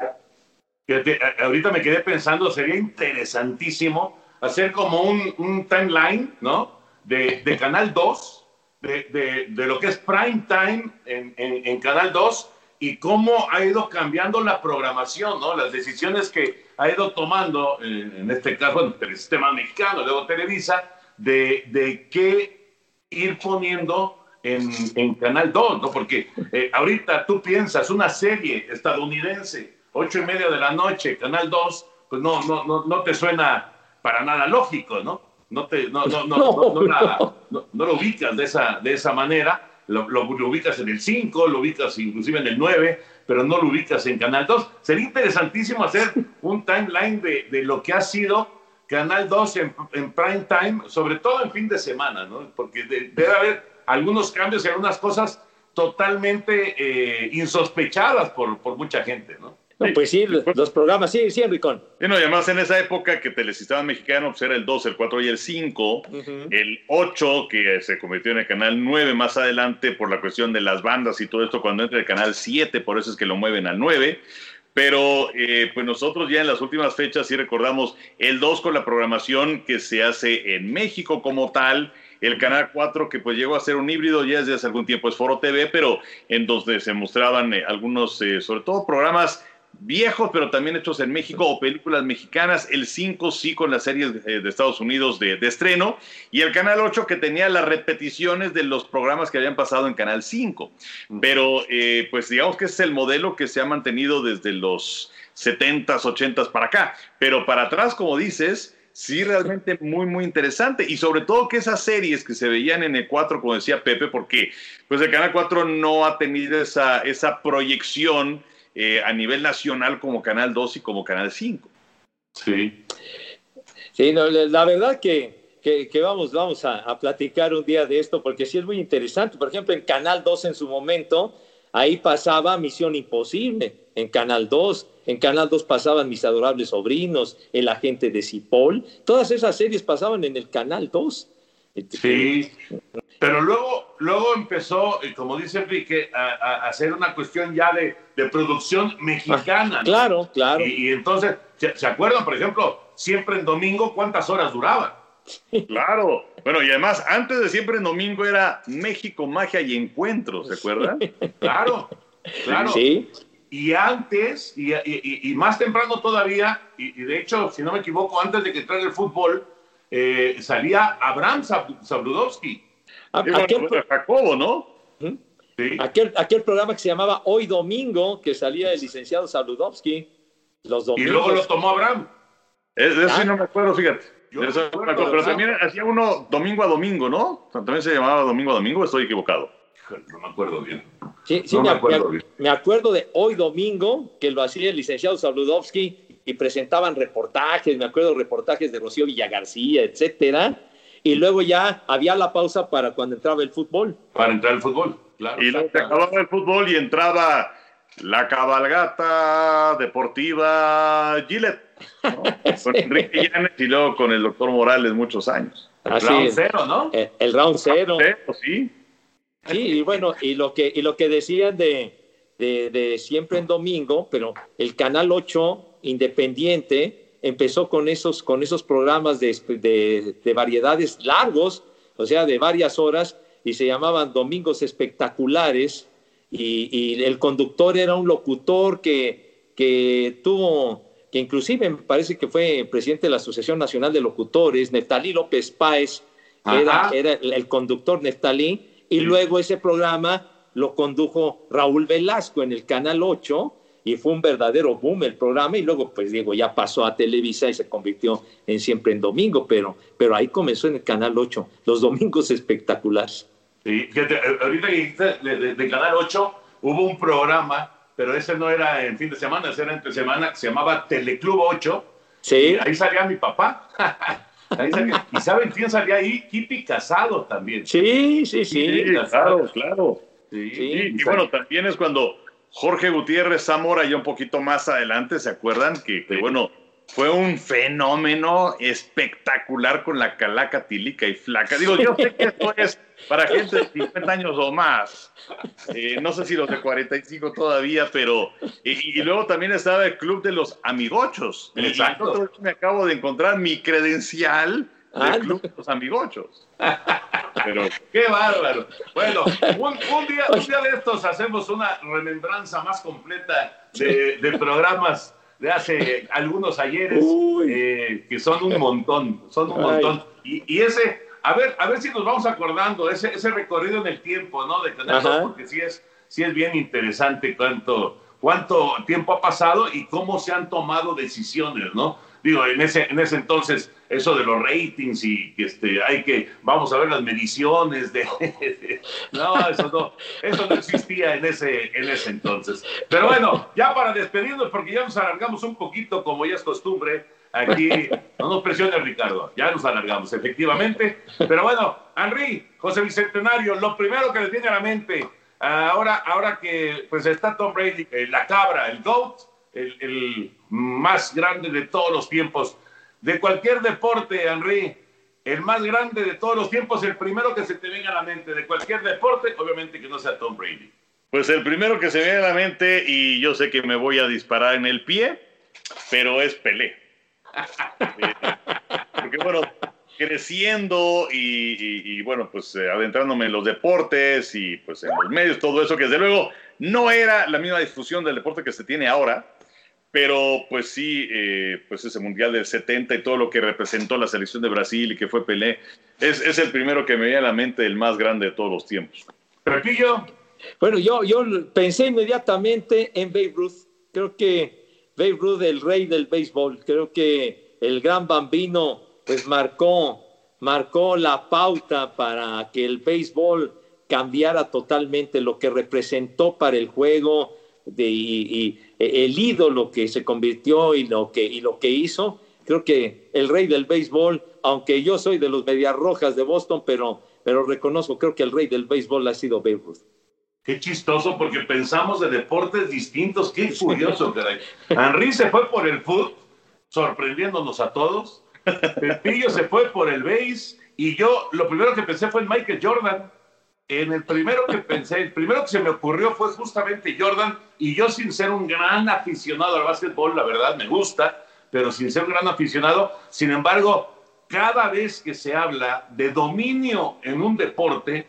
Fíjate, ahorita me quedé pensando, sería interesantísimo hacer como un, un timeline, ¿no? De, de Canal 2, de, de- lo que es prime time en, en- en Canal 2 y cómo ha ido cambiando la programación, ¿no? Las decisiones que ha ido tomando, eh, en este caso, bueno, el sistema mexicano, luego Televisa, de, de qué ir poniendo en, en Canal 2, ¿no? Porque eh, ahorita tú piensas una serie estadounidense, ocho y media de la noche, Canal 2, pues no, no, no, no te suena para nada lógico, ¿no? No, te, no, no, no, no, no la- no- no lo ubicas de esa, de esa manera, lo, lo- lo ubicas en el 5, lo ubicas inclusive en el 9, pero no lo ubicas en Canal 2. Sería interesantísimo hacer un timeline de, de lo que ha sido Canal 2 en, en prime time, sobre todo en fin de semana, ¿no? Porque de- debe haber algunos cambios y algunas cosas totalmente eh, insospechadas por, por mucha gente, ¿no? No, pues sí, los programas, sí, sí, Enricón. Y no, y además en esa época que Telesistema Mexicano pues era el 2, el 4 y el 5, el 8 que se convirtió en el canal 9 más adelante por la cuestión de las bandas y todo esto cuando entra el canal 7, por eso es que lo mueven al 9. Pero eh, pues nosotros ya en las últimas fechas sí recordamos el 2 con la programación que se hace en México como tal, el canal 4 que pues llegó a ser un híbrido ya desde hace algún tiempo es Foro TV, pero en donde se mostraban eh, algunos, eh, sobre todo programas viejos, pero también hechos en México o películas mexicanas. El 5 sí con las series eh, de Estados Unidos de, de estreno. Y el Canal 8 que tenía las repeticiones de los programas que habían pasado en Canal 5. Pero eh, pues digamos que es el modelo que se ha mantenido desde los 70s, 80s para acá. Pero para atrás, como dices, sí realmente muy, muy interesante. Y sobre todo que esas series que se veían en el 4, como decía Pepe, porque pues el Canal 4 no ha tenido esa, esa proyección eh, a nivel nacional como Canal 2 y como Canal 5. Sí. Sí, no, la verdad que, que, que vamos, vamos a, a, platicar un día de esto porque sí es muy interesante. Por ejemplo, en Canal 2 en su momento, ahí pasaba Misión Imposible, en Canal 2. En Canal 2 pasaban Mis Adorables Sobrinos, El Agente de Cipol. Todas esas series pasaban en el Canal 2. Sí, pero luego, luego empezó, como dice Enrique, a, a hacer una cuestión ya de, de producción mexicana. ¿no? Claro, claro. Y, y entonces, ¿se, ¿se, acuerdan, por ejemplo, siempre en domingo cuántas horas duraba? Claro. Bueno, y además, antes de siempre en domingo era México, magia y encuentros, ¿se acuerdan? Claro, claro. Sí. Y antes, y, y, y más temprano todavía, y, de hecho, si no me equivoco, antes de que entrara el fútbol, eh, salía Abraham Sabludowski. Aquel, Jacobo, ¿no? Sí. Aquel, aquel, programa que se llamaba Hoy Domingo, que salía el licenciado Sabludowski. Los domingos. Y luego lo tomó Abraham. Es, eso sí no me acuerdo, fíjate. Yo Eso, me acuerdo, pero también hacía uno domingo a domingo, ¿no? También se llamaba domingo a domingo, estoy equivocado. No me acuerdo bien. Sí, sí No me, me acuerdo me- bien. me acuerdo de Hoy Domingo, que lo hacía el licenciado Sabludowski y presentaban reportajes, me acuerdo reportajes de Rocío Villagarcía, etcétera. Y luego ya había la pausa para cuando entraba el fútbol. Para entrar al fútbol, claro. Y luego se acababa el fútbol y entraba la cabalgata deportiva Gillette, ¿no? con Enrique Llanes y luego con el doctor Morales muchos años. Así Round es. cero, ¿no? El, el round cero. Sí, Sí, y bueno, y lo que, y lo que decían de, de, de siempre en domingo, pero el Canal 8 Independiente empezó con esos, con esos programas de, de, de variedades largos, o sea, de varias horas, y se llamaban Domingos Espectaculares, y, y el conductor era un locutor que, que tuvo, que inclusive me parece que fue presidente de la Asociación Nacional de Locutores, Neftalí López Páez, era, era el, el conductor Neftalí, y luego ese programa lo condujo Raúl Velasco en el Canal 8 y fue un verdadero boom el programa y luego pues digo ya pasó a Televisa y se convirtió en siempre en domingo, pero, pero ahí comenzó en el Canal 8, los domingos espectaculares. Sí, fíjate, eh, ahorita que dijiste de, de- de Canal 8, hubo un programa, pero ese no era en fin de semana, ese era entre semana, que se llamaba Teleclub 8. Sí. Y ahí salía mi papá. Ahí salía- ¿Y saben quién salía ahí? Kitty Casado también. Sí, sí, sí. Sí, claro, claro. Sí, Y, y bueno, también es cuando Jorge Gutiérrez Zamora, ya un poquito más adelante, ¿se acuerdan? Que, que, bueno, fue un fenómeno espectacular con la calaca tilica y flaca. Digo, yo sé que esto es para gente de 50 años o más. Eh, no sé si los de 45 todavía, pero... Y, y luego también estaba el Club de los Amigochos. Exacto. me acabo de encontrar mi credencial del Club de los Amigochos. Pero ¡Qué bárbaro! Bueno, un, un día, un día de estos hacemos una remembranza más completa de, de programas de hace algunos ayeres, eh, que son un montón, son un montón. Y, y ese, a ver, a ver si nos vamos acordando, ese, ese recorrido en el tiempo, ¿no? De. 2, porque sí es, sí es bien interesante cuánto, cuánto tiempo ha pasado y cómo se han tomado decisiones, ¿no? Digo, en ese, en ese entonces, eso de los ratings y que este, hay que, vamos a ver las mediciones de... no, eso no, eso no existía en ese, en ese entonces. Pero bueno, ya para despedirnos, porque ya nos alargamos un poquito, como ya es costumbre, aquí, no nos presiones, Ricardo, ya nos alargamos, efectivamente. Pero bueno, Henry, José Bicentenario, lo primero que le tiene a la mente, ahora, ahora que pues está Tom Brady, eh, la cabra, el GOAT, el, el más grande de todos los tiempos, de cualquier deporte, Henry, el más grande de todos los tiempos, el primero que se te venga a la mente de cualquier deporte, obviamente que no sea Tom Brady. Pues el primero que se viene a la mente, y yo sé que me voy a disparar en el pie, pero es Pelé. Porque bueno, creciendo y, y- y, bueno, pues eh, adentrándome en los deportes y pues en los medios, todo eso, que desde luego no era la misma difusión del deporte que se tiene ahora, pero pues sí, eh, pues ese Mundial del 70 y todo lo que representó la selección de Brasil y que fue Pelé, es, es el primero que me viene a la mente, el más grande de todos los tiempos. Pepillo, Bueno, yo, yo pensé inmediatamente en Babe Ruth. Creo que Babe Ruth, el rey del béisbol, creo que el gran bambino, pues marcó, marcó la pauta para que el béisbol cambiara totalmente lo que representó para el juego y, y el ídolo que se convirtió y lo que, y lo que hizo. creo que el rey del béisbol, aunque yo soy de los Medias Rojas de Boston, pero, pero reconozco, creo que el rey del béisbol ha sido Babe Ruth. Qué chistoso, porque pensamos de deportes distintos. Qué curioso. Henry se fue por el fútbol, sorprendiéndonos a todos. Pepillo se fue por el base. Y yo, lo primero que pensé fue en Michael Jordan. En el primero que pensé, el primero que se me ocurrió fue justamente Jordan. Y yo, sin ser un gran aficionado al básquetbol, la verdad me gusta, pero sin ser un gran aficionado, sin embargo, cada vez que se habla de dominio en un deporte,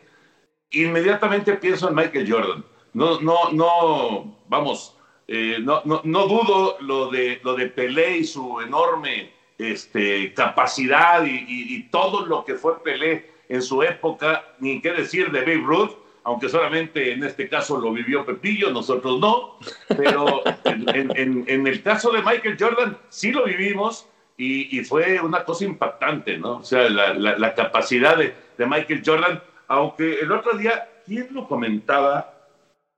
inmediatamente pienso en Michael Jordan. No, no, no, vamos, eh, no, no, no, dudo lo de, lo de Pelé y su enorme este, capacidad y, y, todo lo que fue Pelé en su época, ni qué decir de Babe Ruth, aunque solamente en este caso lo vivió Pepillo, nosotros no, pero en, el caso de Michael Jordan sí lo vivimos y, fue una cosa impactante, ¿no? O sea, la, capacidad de, Michael Jordan aunque el otro día, ¿quién lo comentaba?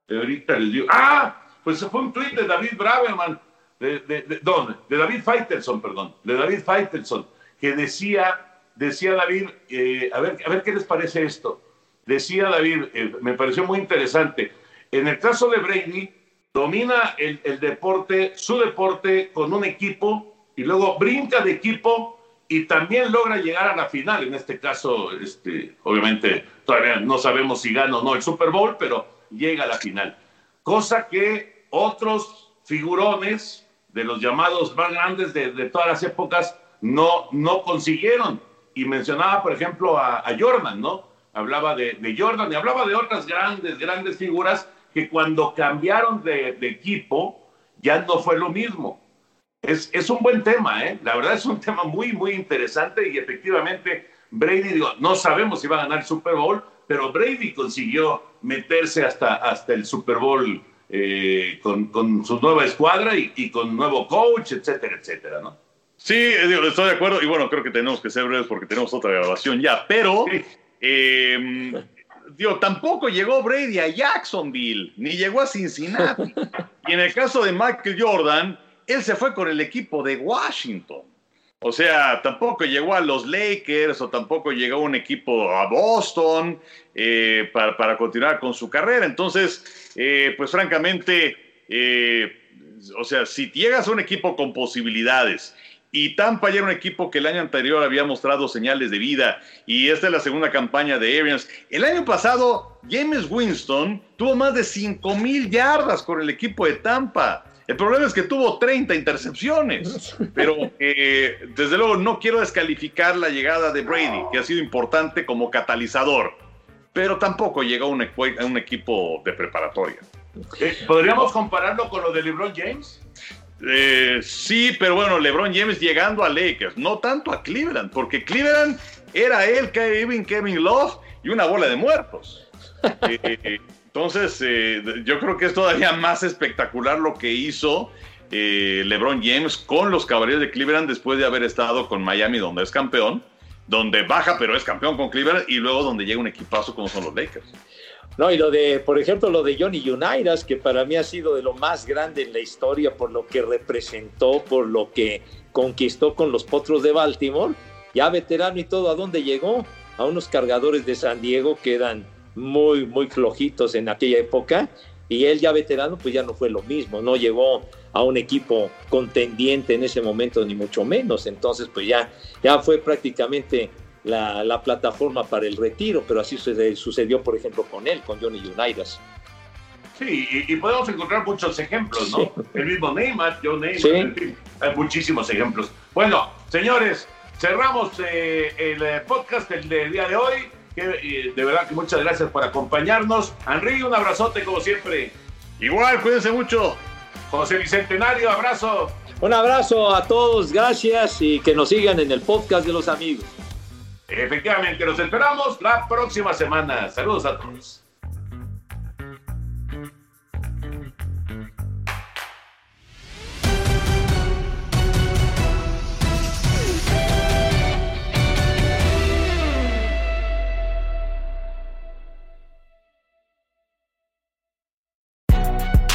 Ahorita les digo, ah, pues fue un tweet de David Braverman, de, de, de David Faitelson, perdón, de David Faitelson, que decía, decía David, eh, a, ver, a ver qué les parece esto. Decía David, eh, me pareció muy interesante, en el caso de Brady, domina el, el deporte, su deporte con un equipo y luego brinca de equipo y también logra llegar a la final. En este caso, este, obviamente, todavía no sabemos si gana o no el Super Bowl, pero llega a la final. Cosa que otros figurones de los llamados más grandes de, de todas las épocas no, no consiguieron. Y mencionaba, por ejemplo, a, Jordan, ¿no? Hablaba de, Jordan y hablaba de otras grandes, grandes figuras que cuando cambiaron de, equipo ya no fue lo mismo es, es, un buen tema, ¿eh? La verdad es un tema muy, muy interesante y efectivamente Brady, digo, no sabemos si va a ganar el Super Bowl, pero Brady consiguió meterse hasta, hasta el Super Bowl eh, con, con, su nueva escuadra y, con nuevo coach, etcétera, etcétera, ¿no? Sí, estoy de acuerdo y bueno, creo que tenemos que ser breves porque tenemos otra grabación ya, pero... Sí. Eh, digo, tampoco llegó Brady a Jacksonville, ni llegó a Cincinnati. y en el caso de Michael Jordan, él se fue con el equipo de Washington. O sea, tampoco llegó a los Lakers o tampoco llegó un equipo a Boston eh, para, para, continuar con su carrera. Entonces, eh, pues francamente, eh, o sea, si llegas a un equipo con posibilidades y Tampa ya era un equipo que el año anterior había mostrado señales de vida y esta es la segunda campaña de Arians. El año pasado, James Winston tuvo más de 5 mil yardas con el equipo de Tampa. El problema es que tuvo 30 intercepciones, pero eh, desde luego no quiero descalificar la llegada de Brady, que ha sido importante como catalizador, pero tampoco llegó a un, equipo de preparatoria. Eh, ¿Podríamos compararlo con lo de LeBron James? Eh, sí, pero bueno, LeBron James llegando a Lakers, no tanto a Cleveland, porque Cleveland era él, Kevin, Kevin Love y una bola de muertos. Eh, entonces, eh, yo creo que es todavía más espectacular lo que hizo eh, LeBron James con los Caballeros de Cleveland después de haber estado con Miami, donde es campeón, donde baja, pero es campeón con Cleveland, y luego donde llega un equipazo como son los Lakers. No, y lo de, por ejemplo, lo de Johnny Unitas, que para mí ha sido de lo más grande en la historia por lo que representó, por lo que conquistó con los Potros de Baltimore, ya veterano y todo, ¿a dónde llegó? A unos cargadores de San Diego que eran muy, muy flojitos en aquella época. Y él ya veterano, pues ya no fue lo mismo, no llegó a un equipo contendiente en ese momento, ni mucho menos. Entonces, pues ya, ya fue prácticamente la, la plataforma para el retiro, pero así sucedió, por ejemplo, con él, con Johnny Unitas. Sí, y, y, podemos encontrar muchos ejemplos, ¿no? Sí. El mismo Neymar, John Neymar, sí. en fin, hay muchísimos ejemplos. Bueno, señores, cerramos eh, el podcast del, del día de hoy. Que, de verdad que muchas gracias por acompañarnos. Henry, un abrazote como siempre. Igual, cuídense mucho. José Bicentenario, abrazo. Un abrazo a todos, gracias y que nos sigan en el podcast de los amigos. Efectivamente, los esperamos la próxima semana. Saludos a todos.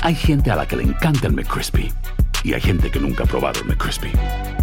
Hay gente a la que le encanta el McCrispy y hay gente que nunca ha probado el McCrispy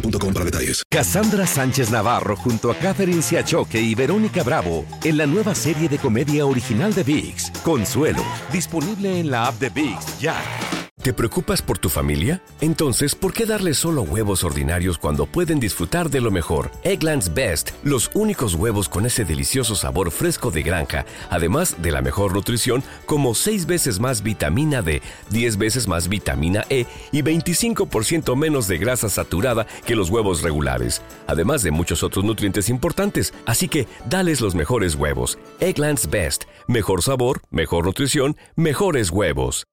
boostmobile.com para detalles. Cassandra Sánchez Navarro junto a Catherine Siachoque y Verónica Bravo en la nueva serie de comedia original de VIX, Consuelo, disponible en la app de VIX ya. ¿Te preocupas por tu familia? Entonces, ¿por qué darles solo huevos ordinarios cuando pueden disfrutar de lo mejor? Eggland's Best, los únicos huevos con ese delicioso sabor fresco de granja, además de la mejor nutrición, como 6 veces más vitamina D, 10 veces más vitamina E y 25% menos de grasa saturada que los huevos regulares, además de muchos otros nutrientes importantes. Así que, dales los mejores huevos. Eggland's Best, mejor sabor, mejor nutrición, mejores huevos.